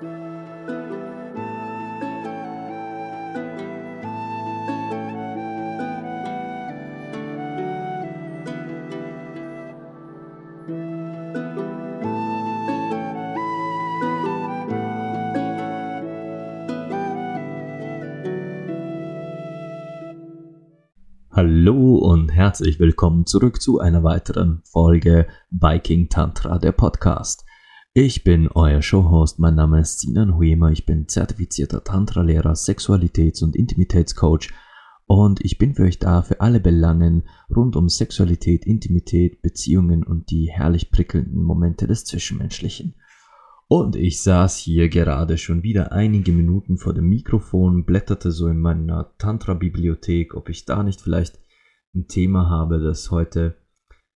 Hallo und herzlich willkommen zurück zu einer weiteren Folge Viking Tantra, der Podcast. Ich bin euer Showhost, mein Name ist Sinan Huema, ich bin zertifizierter Tantra-Lehrer, Sexualitäts- und Intimitätscoach und ich bin für euch da für alle Belangen rund um Sexualität, Intimität, Beziehungen und die herrlich prickelnden Momente des Zwischenmenschlichen. Und ich saß hier gerade schon wieder einige Minuten vor dem Mikrofon, blätterte so in meiner Tantra-Bibliothek, ob ich da nicht vielleicht ein Thema habe, das heute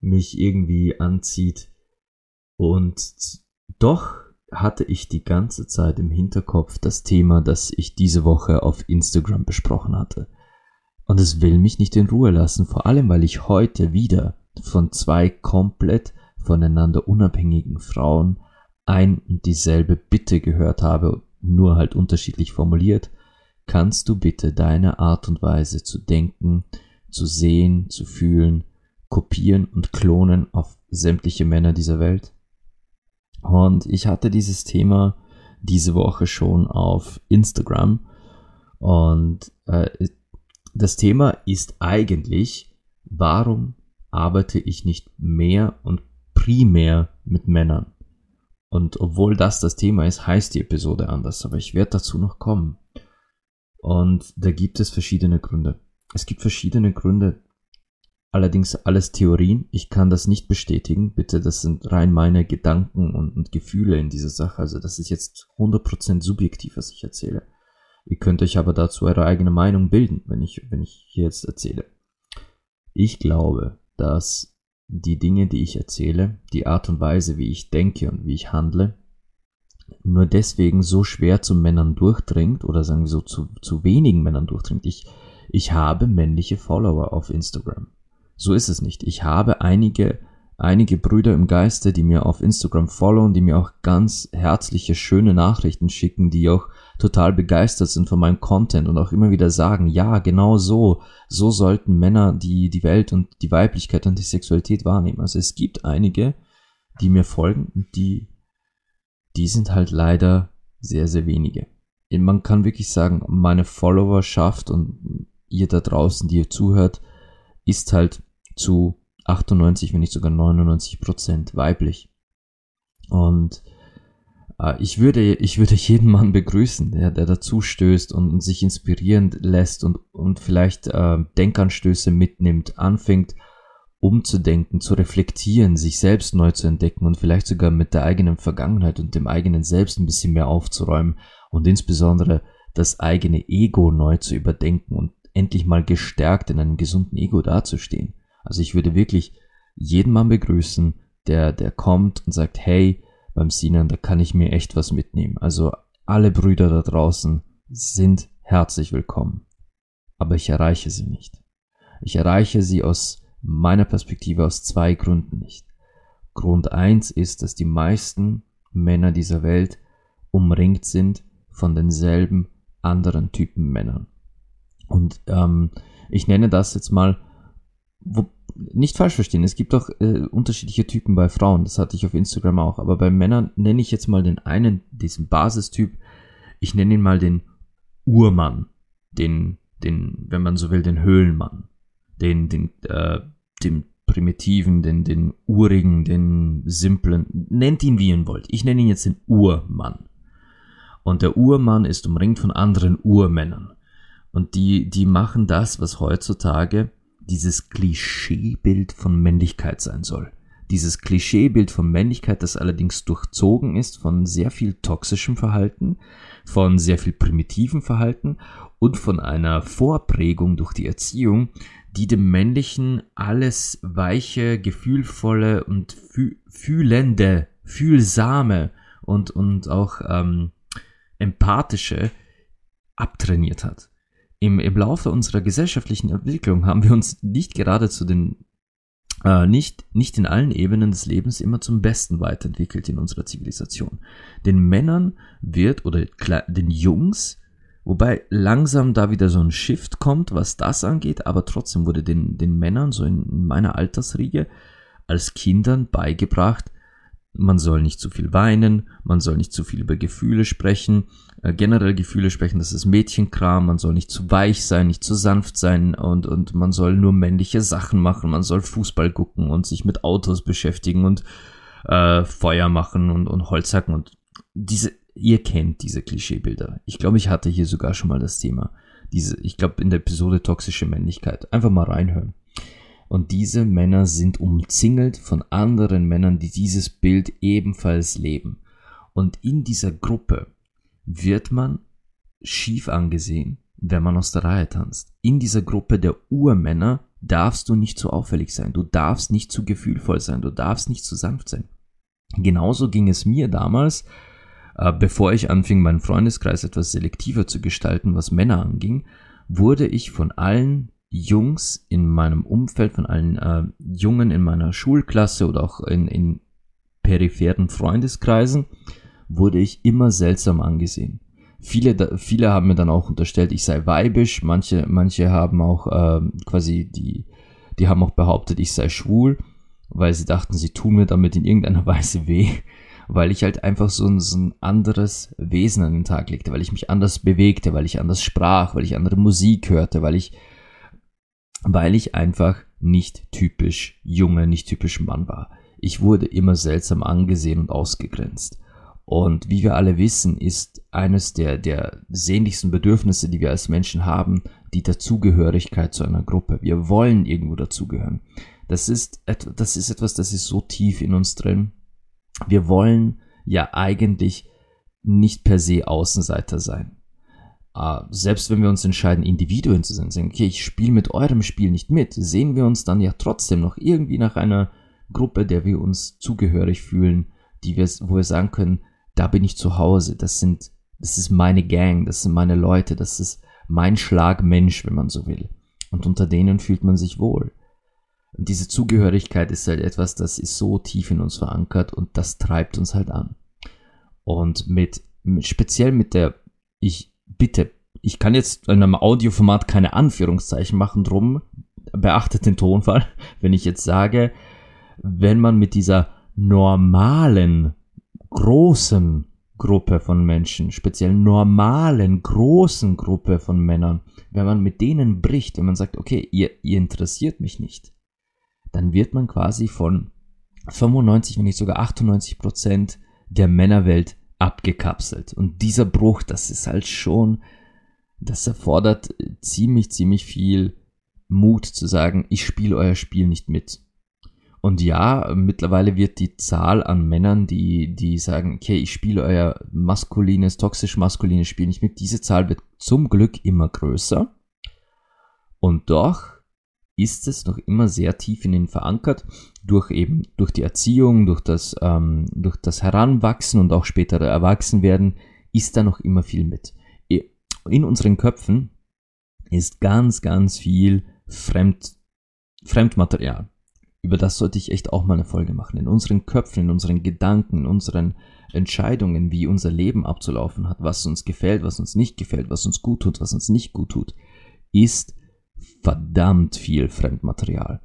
mich irgendwie anzieht. Und doch hatte ich die ganze Zeit im Hinterkopf das Thema, das ich diese Woche auf Instagram besprochen hatte. Und es will mich nicht in Ruhe lassen, vor allem weil ich heute wieder von zwei komplett voneinander unabhängigen Frauen ein und dieselbe Bitte gehört habe, nur halt unterschiedlich formuliert, kannst du bitte deine Art und Weise zu denken, zu sehen, zu fühlen, kopieren und klonen auf sämtliche Männer dieser Welt? Und ich hatte dieses Thema diese Woche schon auf Instagram und äh, das Thema ist eigentlich, warum arbeite ich nicht mehr und primär mit Männern? Und obwohl das das Thema ist, heißt die Episode anders, aber ich werde dazu noch kommen. Und da gibt es verschiedene Gründe. Es gibt verschiedene Gründe, allerdings alles Theorien. Ich kann das nicht bestätigen. Bitte, das sind rein meine Gedanken und, und Gefühle in dieser Sache. Also das ist jetzt 100% subjektiv, was ich erzähle. Ihr könnt euch aber dazu eure eigene Meinung bilden, wenn ich, wenn ich hier jetzt erzähle. Ich glaube, dass die Dinge, die ich erzähle, die Art und Weise, wie ich denke und wie ich handle, nur deswegen so schwer zu Männern durchdringt oder sagen wir so zu, zu wenigen Männern durchdringt. Ich, ich habe männliche Follower auf Instagram. So ist es nicht. Ich habe einige einige Brüder im Geiste, die mir auf Instagram followen, die mir auch ganz herzliche, schöne Nachrichten schicken, die auch total begeistert sind von meinem Content und auch immer wieder sagen, ja, genau so, so sollten Männer die, die Welt und die Weiblichkeit und die Sexualität wahrnehmen. Also es gibt einige, die mir folgen und die, die sind halt leider sehr, sehr wenige. Man kann wirklich sagen, meine Followerschaft und ihr da draußen, die ihr zuhört, ist halt zu 98, wenn nicht sogar 99 Prozent weiblich. Und äh, ich würde, ich würde jeden Mann begrüßen, der, der dazu stößt und, und sich inspirieren lässt und, und vielleicht äh, Denkanstöße mitnimmt, anfängt umzudenken, zu reflektieren, sich selbst neu zu entdecken und vielleicht sogar mit der eigenen Vergangenheit und dem eigenen Selbst ein bisschen mehr aufzuräumen und insbesondere das eigene Ego neu zu überdenken und endlich mal gestärkt in einem gesunden Ego dazustehen. Also ich würde wirklich jeden Mann begrüßen, der, der kommt und sagt, hey, beim Sinan, da kann ich mir echt was mitnehmen. Also alle Brüder da draußen sind herzlich willkommen. Aber ich erreiche sie nicht. Ich erreiche sie aus meiner Perspektive aus zwei Gründen nicht. Grund eins ist, dass die meisten Männer dieser Welt umringt sind von denselben anderen Typen Männern. Und ähm, ich nenne das jetzt mal wo, nicht falsch verstehen, es gibt auch äh, unterschiedliche Typen bei Frauen, das hatte ich auf Instagram auch, aber bei Männern nenne ich jetzt mal den einen, diesen Basistyp, ich nenne ihn mal den Urmann, den, den, wenn man so will, den Höhlenmann, den, den, äh, den primitiven, den, den urigen, den simplen, nennt ihn wie ihr wollt. Ich nenne ihn jetzt den Urmann. Und der Urmann ist umringt von anderen Urmännern. Und die, die machen das, was heutzutage dieses Klischeebild von Männlichkeit sein soll. Dieses Klischeebild von Männlichkeit, das allerdings durchzogen ist von sehr viel toxischem Verhalten, von sehr viel primitiven Verhalten und von einer Vorprägung durch die Erziehung, die dem Männlichen alles weiche, gefühlvolle und fühlende, fühlsame und, und auch ähm, empathische abtrainiert hat im, im Laufe unserer gesellschaftlichen Entwicklung haben wir uns nicht gerade zu den äh, nicht, nicht in allen Ebenen des Lebens immer zum Besten weiterentwickelt in unserer Zivilisation. Den Männern wird oder den Jungs, wobei langsam da wieder so ein Shift kommt, was das angeht, aber trotzdem wurde den, den Männern so in meiner Altersriege als Kindern beigebracht, man soll nicht zu viel weinen, man soll nicht zu viel über Gefühle sprechen, äh, generell Gefühle sprechen, das ist Mädchenkram, man soll nicht zu weich sein, nicht zu sanft sein und, und man soll nur männliche Sachen machen, man soll Fußball gucken und sich mit Autos beschäftigen und äh, Feuer machen und, und Holz hacken und diese, ihr kennt diese Klischeebilder. Ich glaube, ich hatte hier sogar schon mal das Thema. Diese, ich glaube, in der Episode toxische Männlichkeit. Einfach mal reinhören. Und diese Männer sind umzingelt von anderen Männern, die dieses Bild ebenfalls leben. Und in dieser Gruppe wird man schief angesehen, wenn man aus der Reihe tanzt. In dieser Gruppe der Urmänner darfst du nicht zu auffällig sein, du darfst nicht zu gefühlvoll sein, du darfst nicht zu sanft sein. Genauso ging es mir damals, äh, bevor ich anfing, meinen Freundeskreis etwas selektiver zu gestalten, was Männer anging, wurde ich von allen Jungs in meinem Umfeld, von allen äh, Jungen in meiner Schulklasse oder auch in, in peripheren Freundeskreisen, wurde ich immer seltsam angesehen. Viele, viele haben mir dann auch unterstellt, ich sei weibisch. Manche, manche haben auch äh, quasi die, die haben auch behauptet, ich sei schwul, weil sie dachten, sie tun mir damit in irgendeiner Weise weh, weil ich halt einfach so ein, so ein anderes Wesen an den Tag legte, weil ich mich anders bewegte, weil ich anders sprach, weil ich andere Musik hörte, weil ich weil ich einfach nicht typisch Junge, nicht typisch Mann war. Ich wurde immer seltsam angesehen und ausgegrenzt. Und wie wir alle wissen, ist eines der, der sehnlichsten Bedürfnisse, die wir als Menschen haben, die Dazugehörigkeit zu einer Gruppe. Wir wollen irgendwo dazugehören. Das ist, das ist etwas, das ist so tief in uns drin. Wir wollen ja eigentlich nicht per se Außenseiter sein. Uh, selbst wenn wir uns entscheiden, Individuen zu sein, sagen, okay, ich spiele mit eurem Spiel nicht mit, sehen wir uns dann ja trotzdem noch irgendwie nach einer Gruppe, der wir uns zugehörig fühlen, die wir, wo wir sagen können, da bin ich zu Hause, das sind, das ist meine Gang, das sind meine Leute, das ist mein Schlag Mensch, wenn man so will. Und unter denen fühlt man sich wohl. Und diese Zugehörigkeit ist halt etwas, das ist so tief in uns verankert und das treibt uns halt an. Und mit, mit speziell mit der, ich bitte, ich kann jetzt in einem Audioformat keine Anführungszeichen machen, drum. Beachtet den Tonfall, wenn ich jetzt sage, wenn man mit dieser normalen, großen Gruppe von Menschen, speziell normalen, großen Gruppe von Männern, wenn man mit denen bricht, wenn man sagt, okay, ihr, ihr interessiert mich nicht, dann wird man quasi von 95, wenn nicht sogar 98 Prozent der Männerwelt abgekapselt. Und dieser Bruch, das ist halt schon, das erfordert ziemlich, ziemlich viel Mut zu sagen, ich spiele euer Spiel nicht mit. Und ja, mittlerweile wird die Zahl an Männern, die, die sagen, okay, ich spiele euer maskulines, toxisch maskulines Spiel nicht mit, diese Zahl wird zum Glück immer größer. Und doch ist es noch immer sehr tief in ihnen verankert, durch eben, durch die Erziehung, durch das, ähm, durch das Heranwachsen und auch spätere Erwachsenwerden, ist da noch immer viel mit. In unseren Köpfen ist ganz, ganz viel Fremd, Fremdmaterial. Über das sollte ich echt auch mal eine Folge machen. In unseren Köpfen, in unseren Gedanken, in unseren Entscheidungen, wie unser Leben abzulaufen hat, was uns gefällt, was uns nicht gefällt, was uns gut tut, was uns nicht gut tut, ist verdammt viel Fremdmaterial.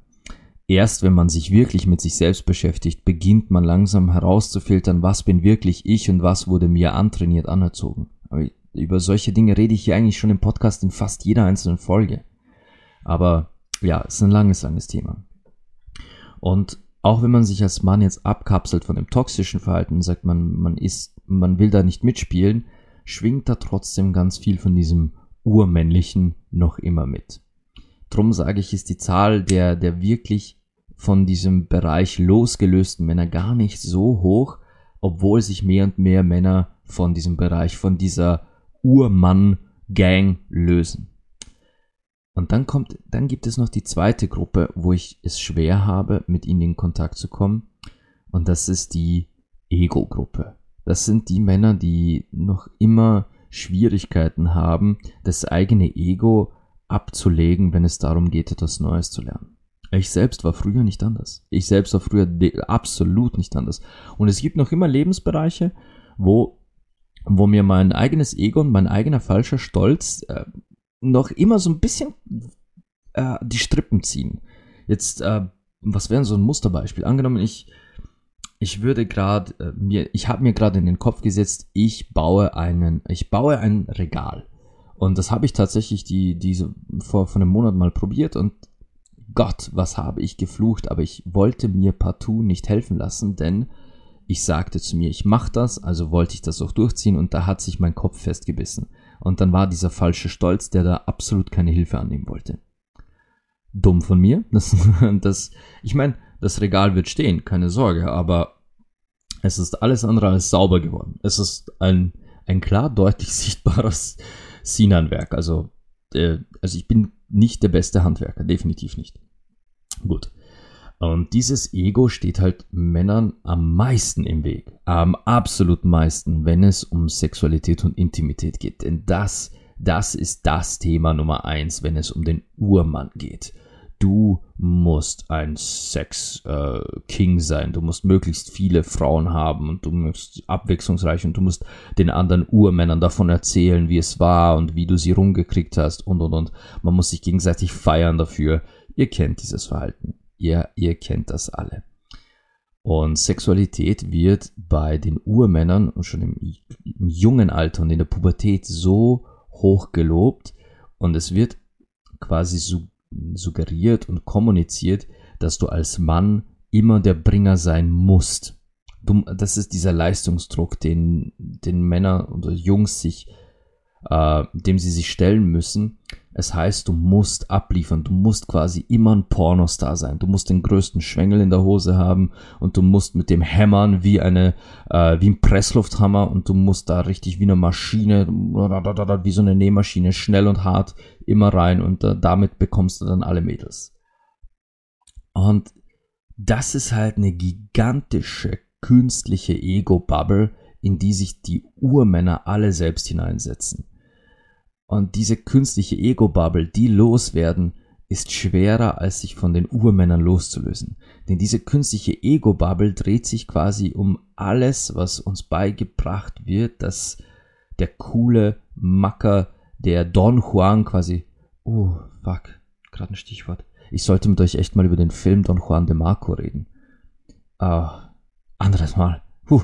Erst wenn man sich wirklich mit sich selbst beschäftigt, beginnt man langsam herauszufiltern, was bin wirklich ich und was wurde mir antrainiert anerzogen. Aber über solche Dinge rede ich hier eigentlich schon im Podcast in fast jeder einzelnen Folge. Aber ja, es ist ein langes, langes Thema. Und auch wenn man sich als Mann jetzt abkapselt von dem toxischen Verhalten und sagt, man, man ist, man will da nicht mitspielen, schwingt da trotzdem ganz viel von diesem urmännlichen noch immer mit. Drum sage ich, ist die Zahl der, der wirklich von diesem Bereich losgelösten Männer gar nicht so hoch, obwohl sich mehr und mehr Männer von diesem Bereich, von dieser Urmann-Gang lösen. Und dann kommt, dann gibt es noch die zweite Gruppe, wo ich es schwer habe, mit ihnen in Kontakt zu kommen. Und das ist die Ego-Gruppe. Das sind die Männer, die noch immer Schwierigkeiten haben, das eigene Ego abzulegen, wenn es darum geht, etwas Neues zu lernen. Ich selbst war früher nicht anders. Ich selbst war früher absolut nicht anders. Und es gibt noch immer Lebensbereiche, wo, wo mir mein eigenes Ego und mein eigener falscher Stolz äh, noch immer so ein bisschen äh, die Strippen ziehen. Jetzt, äh, was wäre so ein Musterbeispiel? Angenommen, ich, ich würde gerade äh, mir, ich habe mir gerade in den Kopf gesetzt, ich baue einen, ich baue ein Regal. Und das habe ich tatsächlich die, diese, vor, vor einem Monat mal probiert und Gott, was habe ich geflucht, aber ich wollte mir partout nicht helfen lassen, denn ich sagte zu mir, ich mache das, also wollte ich das auch durchziehen und da hat sich mein Kopf festgebissen. Und dann war dieser falsche Stolz, der da absolut keine Hilfe annehmen wollte. Dumm von mir. Das, das, ich meine, das Regal wird stehen, keine Sorge, aber es ist alles andere als sauber geworden. Es ist ein, ein klar deutlich sichtbares Sinanwerk. Also, äh, also ich bin nicht der beste Handwerker, definitiv nicht. Gut. Und dieses Ego steht halt Männern am meisten im Weg, am absolut meisten, wenn es um Sexualität und Intimität geht. Denn das, das ist das Thema Nummer eins, wenn es um den Urmann geht du musst ein Sex-King äh, sein. Du musst möglichst viele Frauen haben und du musst abwechslungsreich und du musst den anderen Urmännern davon erzählen, wie es war und wie du sie rumgekriegt hast und und und. Man muss sich gegenseitig feiern dafür. Ihr kennt dieses Verhalten. Ihr, ihr kennt das alle. Und Sexualität wird bei den Urmännern schon im, im jungen Alter und in der Pubertät so hoch gelobt und es wird quasi so suggeriert und kommuniziert, dass du als Mann immer der Bringer sein musst. Du, das ist dieser Leistungsdruck, den, den Männer oder Jungs sich, äh, dem sie sich stellen müssen. Es heißt, du musst abliefern, du musst quasi immer ein Pornostar sein, du musst den größten Schwengel in der Hose haben und du musst mit dem hämmern wie eine, äh, wie ein Presslufthammer und du musst da richtig wie eine Maschine, wie so eine Nähmaschine, schnell und hart immer rein und äh, damit bekommst du dann alle Mädels. Und das ist halt eine gigantische künstliche Ego-Bubble, in die sich die Urmänner alle selbst hineinsetzen. Und diese künstliche Ego-Bubble, die loswerden, ist schwerer, als sich von den Urmännern loszulösen. Denn diese künstliche Ego-Bubble dreht sich quasi um alles, was uns beigebracht wird, dass der coole Macker, der Don Juan quasi, oh, fuck, gerade ein Stichwort. Ich sollte mit euch echt mal über den Film Don Juan de Marco reden. Ah, anderes Mal. Puh.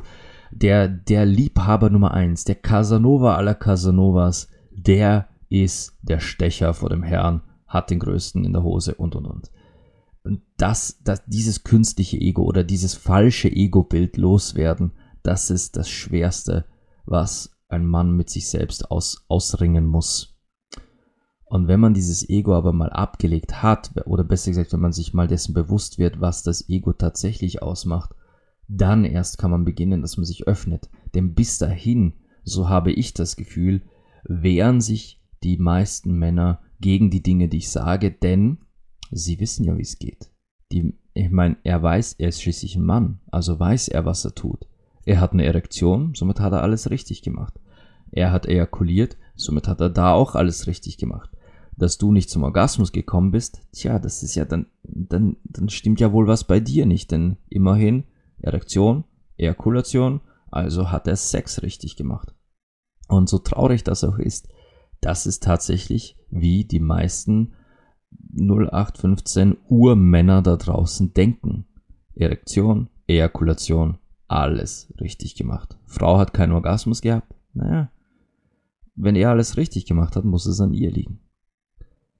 Der, der Liebhaber Nummer eins, der Casanova aller Casanovas, der ist der Stecher vor dem Herrn, hat den größten in der Hose und und und. Und das, das, dieses künstliche Ego oder dieses falsche Ego-Bild loswerden, das ist das Schwerste, was ein Mann mit sich selbst aus, ausringen muss. Und wenn man dieses Ego aber mal abgelegt hat, oder besser gesagt, wenn man sich mal dessen bewusst wird, was das Ego tatsächlich ausmacht, dann erst kann man beginnen, dass man sich öffnet. Denn bis dahin, so habe ich das Gefühl, wehren sich die meisten Männer gegen die Dinge, die ich sage, denn sie wissen ja, wie es geht. Die, ich meine, er weiß, er ist schließlich ein Mann, also weiß er, was er tut. Er hat eine Erektion, somit hat er alles richtig gemacht. Er hat ejakuliert, somit hat er da auch alles richtig gemacht. Dass du nicht zum Orgasmus gekommen bist, tja, das ist ja dann, dann, dann stimmt ja wohl was bei dir nicht, denn immerhin Erektion, Ejakulation, also hat er Sex richtig gemacht. Und so traurig das auch ist, das ist tatsächlich, wie die meisten 0815 Urmänner da draußen denken. Erektion, Ejakulation, alles richtig gemacht. Frau hat keinen Orgasmus gehabt. Naja, wenn er alles richtig gemacht hat, muss es an ihr liegen.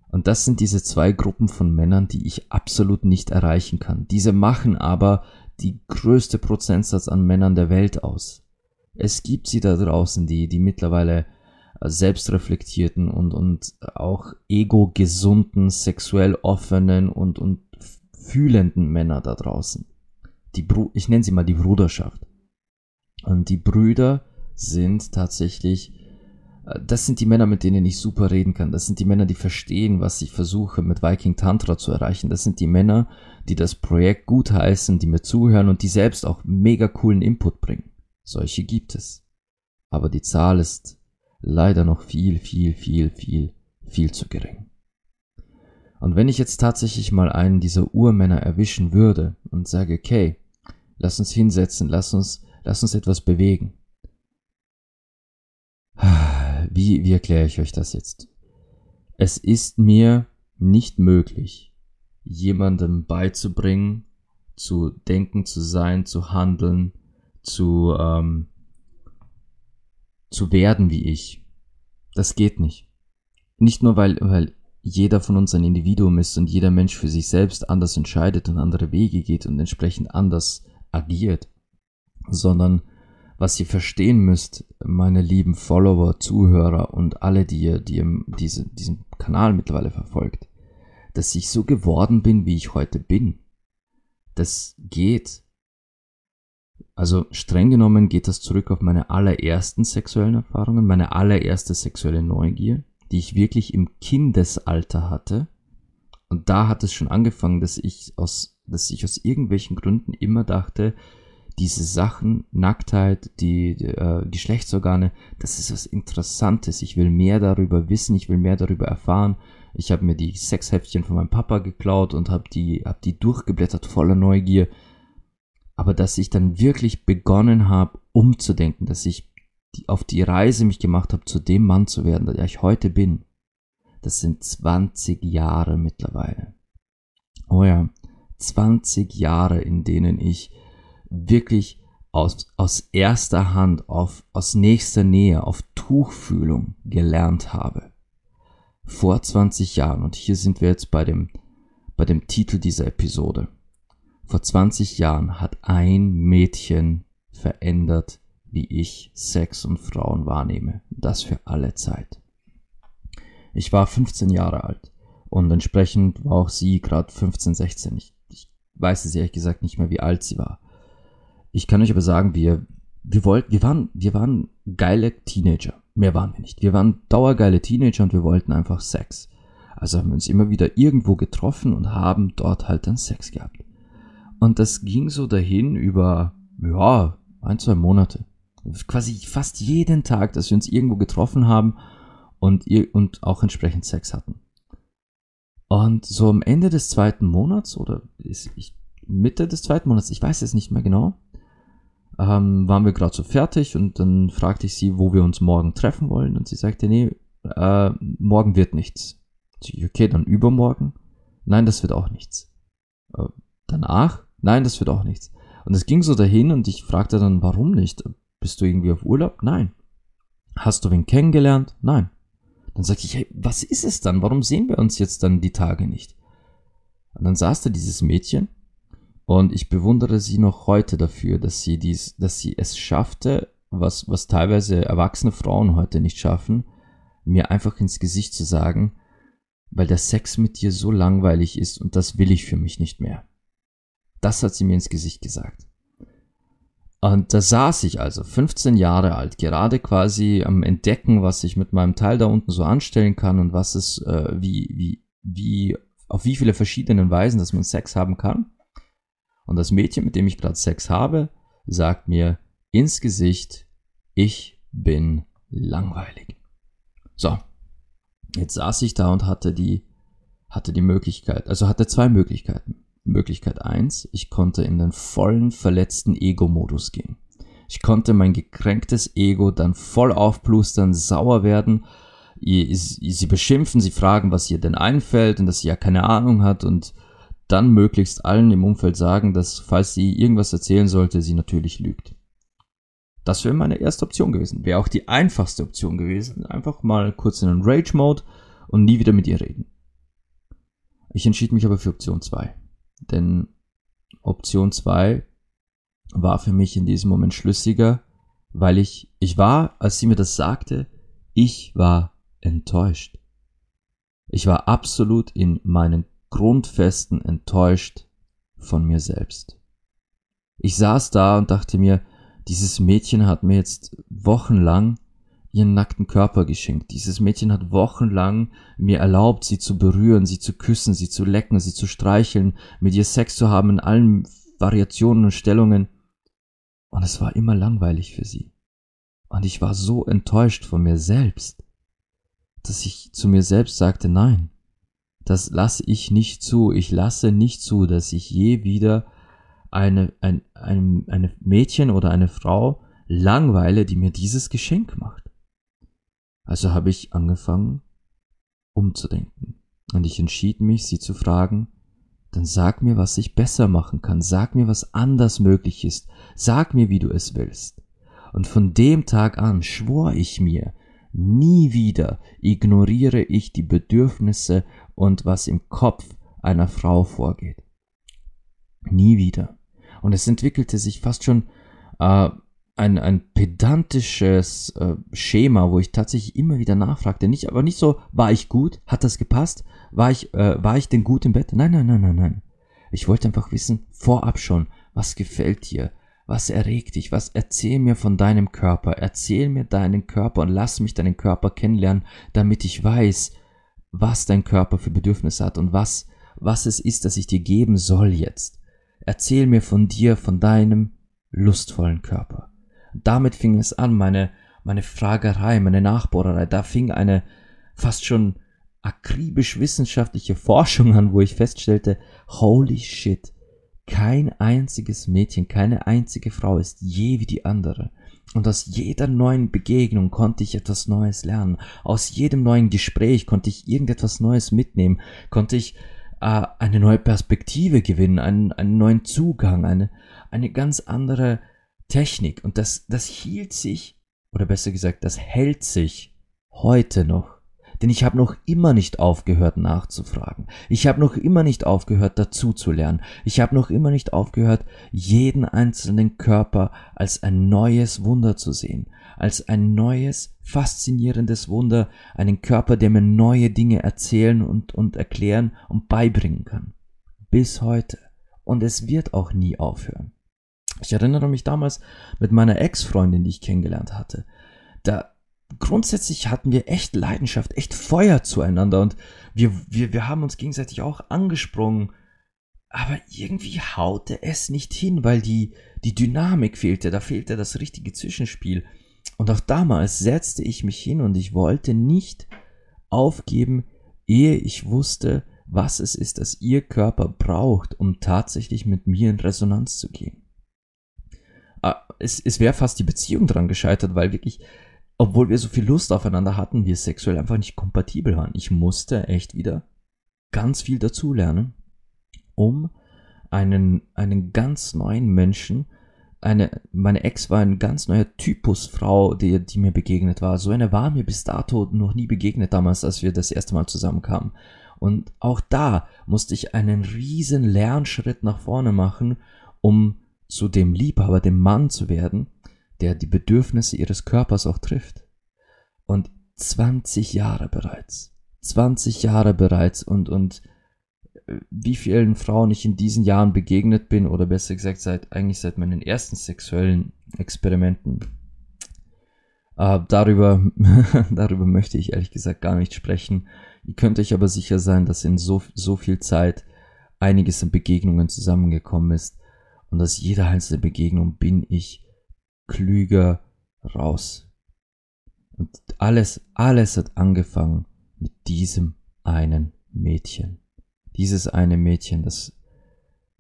Und das sind diese zwei Gruppen von Männern, die ich absolut nicht erreichen kann. Diese machen aber die größte Prozentsatz an Männern der Welt aus es gibt sie da draußen, die, die mittlerweile selbstreflektierten und, und auch ego-gesunden, sexuell offenen und, und fühlenden Männer da draußen. Die Bru ich nenne sie mal die Bruderschaft. Und die Brüder sind tatsächlich, das sind die Männer, mit denen ich super reden kann. Das sind die Männer, die verstehen, was ich versuche mit Viking Tantra zu erreichen. Das sind die Männer, die das Projekt gutheißen, die mir zuhören und die selbst auch mega coolen Input bringen. Solche gibt es. Aber die Zahl ist leider noch viel, viel, viel, viel, viel zu gering. Und wenn ich jetzt tatsächlich mal einen dieser Urmänner erwischen würde und sage, okay, lass uns hinsetzen, lass uns, lass uns etwas bewegen. Wie, wie erkläre ich euch das jetzt? Es ist mir nicht möglich, jemandem beizubringen, zu denken, zu sein, zu handeln, zu, ähm, zu werden wie ich. Das geht nicht. Nicht nur, weil, weil jeder von uns ein Individuum ist und jeder Mensch für sich selbst anders entscheidet und andere Wege geht und entsprechend anders agiert, sondern was ihr verstehen müsst, meine lieben Follower, Zuhörer und alle, die ihr, die ihr diese, diesen Kanal mittlerweile verfolgt, dass ich so geworden bin, wie ich heute bin. Das geht. Also streng genommen geht das zurück auf meine allerersten sexuellen Erfahrungen, meine allererste sexuelle Neugier, die ich wirklich im Kindesalter hatte. Und da hat es schon angefangen, dass ich aus, dass ich aus irgendwelchen Gründen immer dachte, diese Sachen, Nacktheit, die, die äh, Geschlechtsorgane, das ist was Interessantes. Ich will mehr darüber wissen, ich will mehr darüber erfahren. Ich habe mir die Sexheftchen von meinem Papa geklaut und habe die, hab die durchgeblättert voller Neugier. Aber dass ich dann wirklich begonnen habe, umzudenken, dass ich die, auf die Reise mich gemacht habe, zu dem Mann zu werden, der ich heute bin, das sind 20 Jahre mittlerweile. Oh ja, 20 Jahre, in denen ich wirklich aus, aus erster Hand, auf, aus nächster Nähe, auf Tuchfühlung gelernt habe. Vor 20 Jahren, und hier sind wir jetzt bei dem, bei dem Titel dieser Episode. Vor 20 Jahren hat ein Mädchen verändert, wie ich Sex und Frauen wahrnehme. Das für alle Zeit. Ich war 15 Jahre alt und entsprechend war auch sie gerade 15, 16. Ich, ich weiß es ehrlich gesagt nicht mehr, wie alt sie war. Ich kann euch aber sagen, wir, wir wollten, wir waren, wir waren geile Teenager. Mehr waren wir nicht. Wir waren dauergeile Teenager und wir wollten einfach Sex. Also haben wir uns immer wieder irgendwo getroffen und haben dort halt dann Sex gehabt. Und das ging so dahin über, ja, ein, zwei Monate. Quasi fast jeden Tag, dass wir uns irgendwo getroffen haben und, und auch entsprechend Sex hatten. Und so am Ende des zweiten Monats oder ist ich, Mitte des zweiten Monats, ich weiß es nicht mehr genau, ähm, waren wir gerade so fertig und dann fragte ich sie, wo wir uns morgen treffen wollen und sie sagte, nee, äh, morgen wird nichts. Ich, okay, dann übermorgen? Nein, das wird auch nichts. Äh, danach? Nein, das wird auch nichts. Und es ging so dahin und ich fragte dann, warum nicht? Bist du irgendwie auf Urlaub? Nein. Hast du wen kennengelernt? Nein. Dann sagte ich, hey, was ist es dann? Warum sehen wir uns jetzt dann die Tage nicht? Und dann saß da dieses Mädchen und ich bewundere sie noch heute dafür, dass sie dies, dass sie es schaffte, was, was teilweise erwachsene Frauen heute nicht schaffen, mir einfach ins Gesicht zu sagen, weil der Sex mit dir so langweilig ist und das will ich für mich nicht mehr. Das hat sie mir ins Gesicht gesagt. Und da saß ich also 15 Jahre alt, gerade quasi am Entdecken, was ich mit meinem Teil da unten so anstellen kann und was es, äh, wie, wie, wie, auf wie viele verschiedenen Weisen, dass man Sex haben kann. Und das Mädchen, mit dem ich gerade Sex habe, sagt mir ins Gesicht, ich bin langweilig. So, jetzt saß ich da und hatte die, hatte die Möglichkeit, also hatte zwei Möglichkeiten. Möglichkeit eins: ich konnte in den vollen verletzten Ego-Modus gehen. Ich konnte mein gekränktes Ego dann voll aufplustern, sauer werden, sie beschimpfen, sie fragen, was ihr denn einfällt und dass sie ja keine Ahnung hat und dann möglichst allen im Umfeld sagen, dass falls sie irgendwas erzählen sollte, sie natürlich lügt. Das wäre meine erste Option gewesen. Wäre auch die einfachste Option gewesen. Einfach mal kurz in einen Rage-Mode und nie wieder mit ihr reden. Ich entschied mich aber für Option 2. Denn Option 2 war für mich in diesem Moment schlüssiger, weil ich, ich war, als sie mir das sagte, ich war enttäuscht. Ich war absolut in meinen Grundfesten enttäuscht von mir selbst. Ich saß da und dachte mir, dieses Mädchen hat mir jetzt wochenlang ihren nackten Körper geschenkt. Dieses Mädchen hat wochenlang mir erlaubt, sie zu berühren, sie zu küssen, sie zu lecken, sie zu streicheln, mit ihr Sex zu haben in allen Variationen und Stellungen. Und es war immer langweilig für sie. Und ich war so enttäuscht von mir selbst, dass ich zu mir selbst sagte, nein, Das lasse ich nicht zu. Ich lasse nicht zu, dass ich je wieder eine, ein, ein, eine Mädchen oder eine Frau langweile, die mir dieses Geschenk macht. Also habe ich angefangen umzudenken. Und ich entschied mich, sie zu fragen, dann sag mir, was ich besser machen kann, sag mir, was anders möglich ist, sag mir, wie du es willst. Und von dem Tag an schwor ich mir, nie wieder ignoriere ich die Bedürfnisse und was im Kopf einer Frau vorgeht. Nie wieder. Und es entwickelte sich fast schon äh, ein, ein pedantisches äh, Schema, wo ich tatsächlich immer wieder nachfragte. Nicht, aber nicht so, war ich gut? Hat das gepasst? War ich, äh, war ich denn gut im Bett? Nein, nein, nein, nein, nein. Ich wollte einfach wissen, vorab schon, was gefällt dir? Was erregt dich? Was erzähl mir von deinem Körper? Erzähl mir deinen Körper und lass mich deinen Körper kennenlernen, damit ich weiß, was dein Körper für Bedürfnisse hat und was, was es ist, das ich dir geben soll jetzt. Erzähl mir von dir, von deinem lustvollen Körper. Damit fing es an, meine, meine Fragerei, meine Nachbohrerei. Da fing eine fast schon akribisch wissenschaftliche Forschung an, wo ich feststellte, holy shit, kein einziges Mädchen, keine einzige Frau ist je wie die andere. Und aus jeder neuen Begegnung konnte ich etwas Neues lernen. Aus jedem neuen Gespräch konnte ich irgendetwas Neues mitnehmen, konnte ich äh, eine neue Perspektive gewinnen, einen, einen neuen Zugang, eine, eine ganz andere Technik. Und das, das hielt sich, oder besser gesagt, das hält sich heute noch. Denn ich habe noch immer nicht aufgehört nachzufragen. Ich habe noch immer nicht aufgehört dazu zu lernen. Ich habe noch immer nicht aufgehört, jeden einzelnen Körper als ein neues Wunder zu sehen. Als ein neues, faszinierendes Wunder. Einen Körper, der mir neue Dinge erzählen und, und erklären und beibringen kann. Bis heute. Und es wird auch nie aufhören. Ich erinnere mich damals mit meiner Ex-Freundin, die ich kennengelernt hatte. Da grundsätzlich hatten wir echt Leidenschaft, echt Feuer zueinander und wir, wir, wir haben uns gegenseitig auch angesprungen. Aber irgendwie haute es nicht hin, weil die, die Dynamik fehlte, da fehlte das richtige Zwischenspiel. Und auch damals setzte ich mich hin und ich wollte nicht aufgeben, ehe ich wusste, was es ist, das ihr Körper braucht, um tatsächlich mit mir in Resonanz zu gehen. Ah, es, es wäre fast die Beziehung dran gescheitert, weil wirklich obwohl wir so viel Lust aufeinander hatten, wir sexuell einfach nicht kompatibel waren. Ich musste echt wieder ganz viel dazulernen, um einen, einen ganz neuen Menschen, eine, meine Ex war ein ganz neuer Typus Frau, die, die mir begegnet war. So eine war mir bis dato noch nie begegnet damals, als wir das erste Mal zusammenkamen. Und auch da musste ich einen riesen Lernschritt nach vorne machen, um zu dem Liebhaber, dem Mann zu werden, der die Bedürfnisse ihres Körpers auch trifft. Und 20 Jahre bereits. 20 Jahre bereits und, und äh, wie vielen Frauen ich in diesen Jahren begegnet bin, oder besser gesagt, seit, eigentlich seit meinen ersten sexuellen Experimenten. Äh, darüber, darüber möchte ich ehrlich gesagt gar nicht sprechen. Ihr könnt euch aber sicher sein, dass in so, so viel Zeit einiges an Begegnungen zusammengekommen ist und dass jede einzelne Begegnung bin ich klüger raus. Und alles, alles hat angefangen mit diesem einen Mädchen. Dieses eine Mädchen, das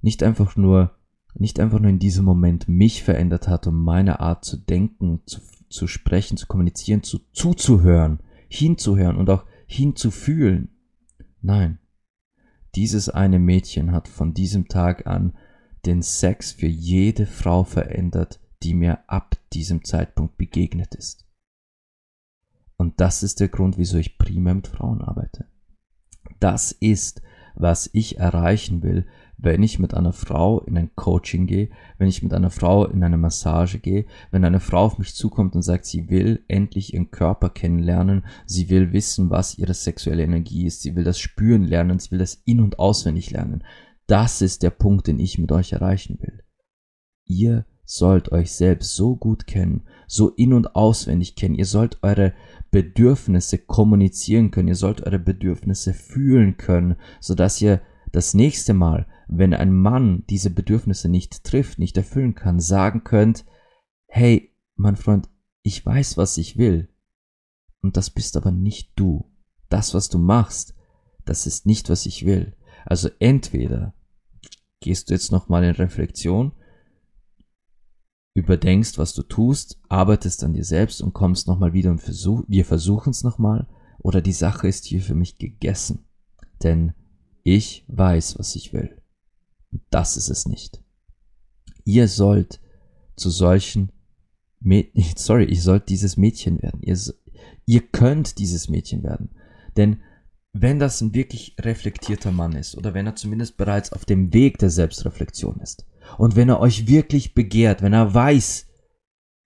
nicht einfach nur, nicht einfach nur in diesem Moment mich verändert hat, um meine Art zu denken, zu, zu sprechen, zu kommunizieren, zu, zuzuhören, hinzuhören und auch hinzufühlen. Nein. Dieses eine Mädchen hat von diesem Tag an den Sex für jede Frau verändert, die mir ab diesem Zeitpunkt begegnet ist. Und das ist der Grund, wieso ich primär mit Frauen arbeite. Das ist, was ich erreichen will, wenn ich mit einer Frau in ein Coaching gehe, wenn ich mit einer Frau in eine Massage gehe, wenn eine Frau auf mich zukommt und sagt, sie will endlich ihren Körper kennenlernen, sie will wissen, was ihre sexuelle Energie ist, sie will das spüren lernen, sie will das in und auswendig lernen. Das ist der Punkt, den ich mit euch erreichen will. Ihr sollt euch selbst so gut kennen, so in und auswendig kennen. Ihr sollt eure Bedürfnisse kommunizieren können. Ihr sollt eure Bedürfnisse fühlen können, so dass ihr das nächste Mal, wenn ein Mann diese Bedürfnisse nicht trifft, nicht erfüllen kann, sagen könnt, hey, mein Freund, ich weiß, was ich will. Und das bist aber nicht du. Das, was du machst, das ist nicht, was ich will. Also entweder gehst du jetzt nochmal in Reflexion, überdenkst, was du tust, arbeitest an dir selbst und kommst nochmal wieder und versuch, wir versuchen es nochmal, oder die Sache ist hier für mich gegessen. Denn ich weiß, was ich will. Und das ist es nicht. Ihr sollt zu solchen sorry, ihr sollt dieses Mädchen werden. Ihr, ihr könnt dieses Mädchen werden. Denn wenn das ein wirklich reflektierter Mann ist oder wenn er zumindest bereits auf dem Weg der Selbstreflexion ist und wenn er euch wirklich begehrt, wenn er weiß,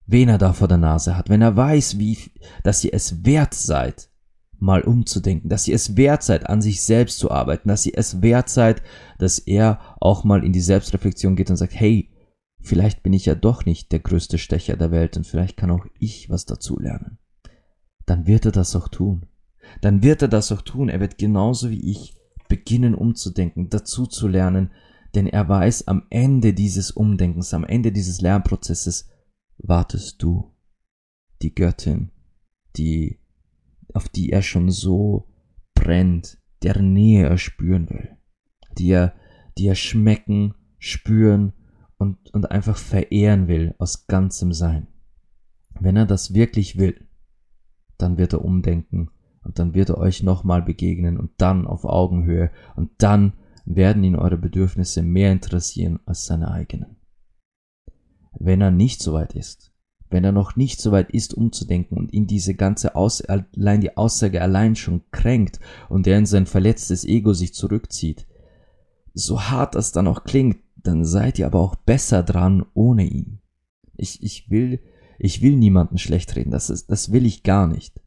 wen er da vor der Nase hat, wenn er weiß, wie, dass ihr es wert seid, mal umzudenken, dass ihr es wert seid, an sich selbst zu arbeiten, dass ihr es wert seid, dass er auch mal in die Selbstreflexion geht und sagt, hey, vielleicht bin ich ja doch nicht der größte Stecher der Welt und vielleicht kann auch ich was dazu lernen. Dann wird er das auch tun dann wird er das auch tun. Er wird genauso wie ich beginnen umzudenken, dazu zu lernen, denn er weiß, am Ende dieses Umdenkens, am Ende dieses Lernprozesses wartest du, die Göttin, die, auf die er schon so brennt, deren Nähe er spüren will, die er, die er schmecken, spüren und, und einfach verehren will aus ganzem Sein. Wenn er das wirklich will, dann wird er umdenken und dann wird er euch nochmal begegnen und dann auf Augenhöhe und dann werden ihn eure Bedürfnisse mehr interessieren als seine eigenen. Wenn er nicht so weit ist, wenn er noch nicht so weit ist, umzudenken und ihn diese ganze Aus allein die Aussage allein schon kränkt und er in sein verletztes Ego sich zurückzieht, so hart das dann auch klingt, dann seid ihr aber auch besser dran ohne ihn. Ich, ich will, ich will niemanden schlecht reden, das ist, das will ich gar nicht.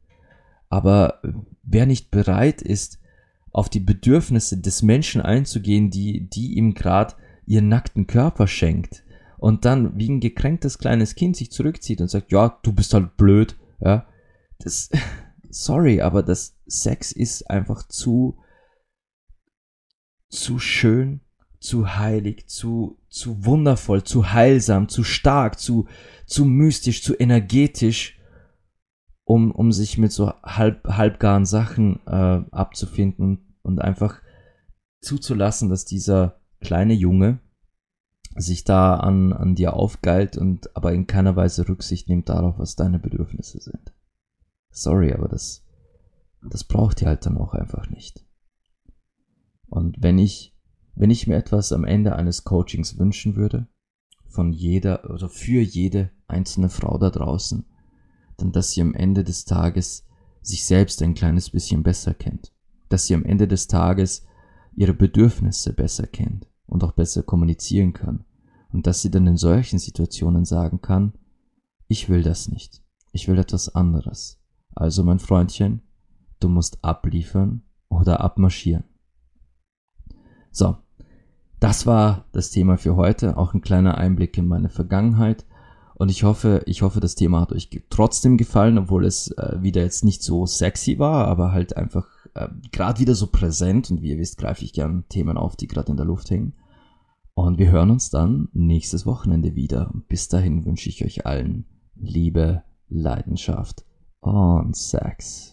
Aber wer nicht bereit ist, auf die Bedürfnisse des Menschen einzugehen, die, die ihm gerade ihren nackten Körper schenkt. Und dann wie ein gekränktes kleines Kind sich zurückzieht und sagt, ja, du bist halt blöd, ja, das, sorry, aber das Sex ist einfach zu, zu schön, zu heilig, zu, zu wundervoll, zu heilsam, zu stark, zu, zu mystisch, zu energetisch, um, um sich mit so halb, halbgaren Sachen äh, abzufinden und einfach zuzulassen, dass dieser kleine Junge sich da an, an dir aufgeilt und aber in keiner Weise Rücksicht nimmt darauf, was deine Bedürfnisse sind. Sorry, aber das, das braucht ihr halt dann auch einfach nicht. Und wenn ich, wenn ich mir etwas am Ende eines Coachings wünschen würde, von jeder oder für jede einzelne Frau da draußen, dann dass sie am Ende des Tages sich selbst ein kleines bisschen besser kennt, dass sie am Ende des Tages ihre Bedürfnisse besser kennt und auch besser kommunizieren kann und dass sie dann in solchen Situationen sagen kann, ich will das nicht, ich will etwas anderes. Also mein Freundchen, du musst abliefern oder abmarschieren. So, das war das Thema für heute, auch ein kleiner Einblick in meine Vergangenheit. Und ich hoffe, ich hoffe, das Thema hat euch trotzdem gefallen, obwohl es äh, wieder jetzt nicht so sexy war, aber halt einfach äh, gerade wieder so präsent. Und wie ihr wisst, greife ich gern Themen auf, die gerade in der Luft hängen. Und wir hören uns dann nächstes Wochenende wieder. Bis dahin wünsche ich euch allen Liebe, Leidenschaft und Sex.